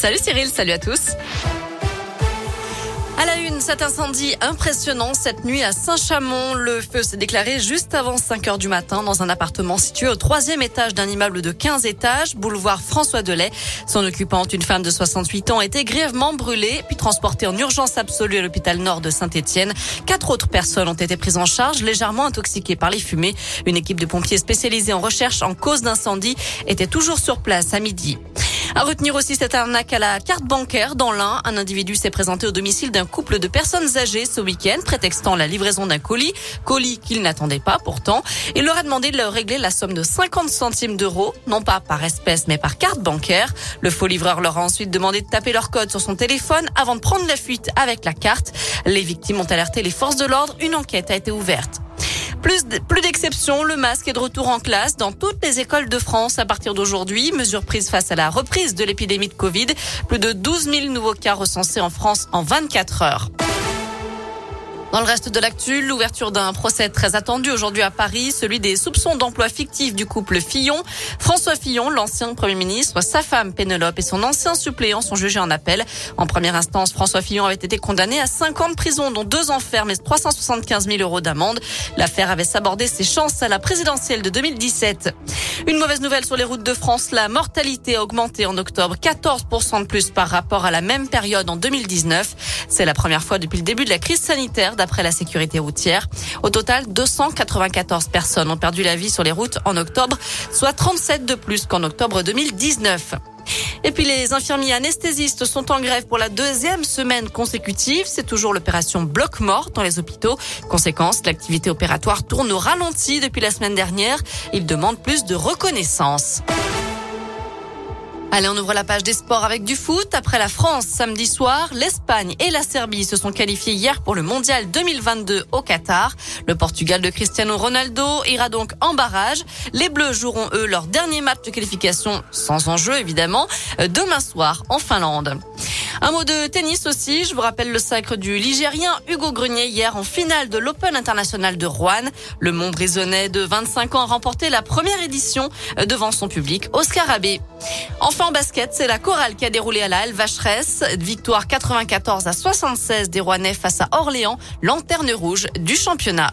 Salut Cyril, salut à tous. À la une, cet incendie impressionnant cette nuit à Saint-Chamond. Le feu s'est déclaré juste avant 5 heures du matin dans un appartement situé au troisième étage d'un immeuble de 15 étages, boulevard François Delay. Son occupante, une femme de 68 ans, été grièvement brûlée puis transportée en urgence absolue à l'hôpital nord de Saint-Etienne. Quatre autres personnes ont été prises en charge, légèrement intoxiquées par les fumées. Une équipe de pompiers spécialisée en recherche en cause d'incendie était toujours sur place à midi. À retenir aussi cette arnaque à la carte bancaire dans l'un. Un individu s'est présenté au domicile d'un couple de personnes âgées ce week-end, prétextant la livraison d'un colis, colis qu'il n'attendait pas pourtant. Il leur a demandé de leur régler la somme de 50 centimes d'euros, non pas par espèce mais par carte bancaire. Le faux livreur leur a ensuite demandé de taper leur code sur son téléphone avant de prendre la fuite avec la carte. Les victimes ont alerté les forces de l'ordre. Une enquête a été ouverte. Plus, d'exceptions, le masque est de retour en classe dans toutes les écoles de France à partir d'aujourd'hui. Mesure prise face à la reprise de l'épidémie de Covid. Plus de 12 000 nouveaux cas recensés en France en 24 heures. Dans le reste de l'actu, l'ouverture d'un procès très attendu aujourd'hui à Paris, celui des soupçons d'emploi fictif du couple Fillon. François Fillon, l'ancien Premier ministre, sa femme Pénélope et son ancien suppléant sont jugés en appel. En première instance, François Fillon avait été condamné à 5 ans de prison, dont 2 ans ferme et 375 000 euros d'amende. L'affaire avait sabordé ses chances à la présidentielle de 2017. Une mauvaise nouvelle sur les routes de France, la mortalité a augmenté en octobre, 14% de plus par rapport à la même période en 2019. C'est la première fois depuis le début de la crise sanitaire d'après la sécurité routière. Au total, 294 personnes ont perdu la vie sur les routes en octobre, soit 37 de plus qu'en octobre 2019. Et puis les infirmiers anesthésistes sont en grève pour la deuxième semaine consécutive. C'est toujours l'opération bloc mort dans les hôpitaux. Conséquence, l'activité opératoire tourne au ralenti depuis la semaine dernière. Ils demandent plus de reconnaissance. Allez, on ouvre la page des sports avec du foot. Après la France samedi soir, l'Espagne et la Serbie se sont qualifiés hier pour le Mondial 2022 au Qatar. Le Portugal de Cristiano Ronaldo ira donc en barrage. Les Bleus joueront eux leur dernier match de qualification sans enjeu évidemment demain soir en Finlande. Un mot de tennis aussi. Je vous rappelle le sacre du Ligérien Hugo Grenier hier en finale de l'Open international de Rouen. Le Montbrésonnais de 25 ans a remporté la première édition devant son public au Scarabée. Enfin en basket, c'est la chorale qui a déroulé à la Halle Vacheresse. Victoire 94 à 76 des Rouennais face à Orléans, lanterne rouge du championnat.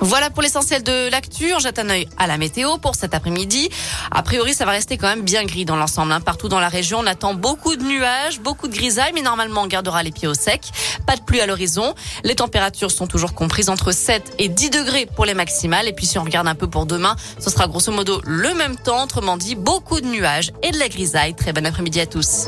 Voilà pour l'essentiel de l'actu. Jette un œil à la météo pour cet après-midi. A priori, ça va rester quand même bien gris dans l'ensemble. Hein. Partout dans la région, on attend beaucoup de nuages, beaucoup de grisailles, mais normalement, on gardera les pieds au sec. Pas de pluie à l'horizon. Les températures sont toujours comprises entre 7 et 10 degrés pour les maximales. Et puis, si on regarde un peu pour demain, ce sera grosso modo le même temps. Autrement dit, beaucoup de nuages et de la grisaille. Très bon après-midi à tous.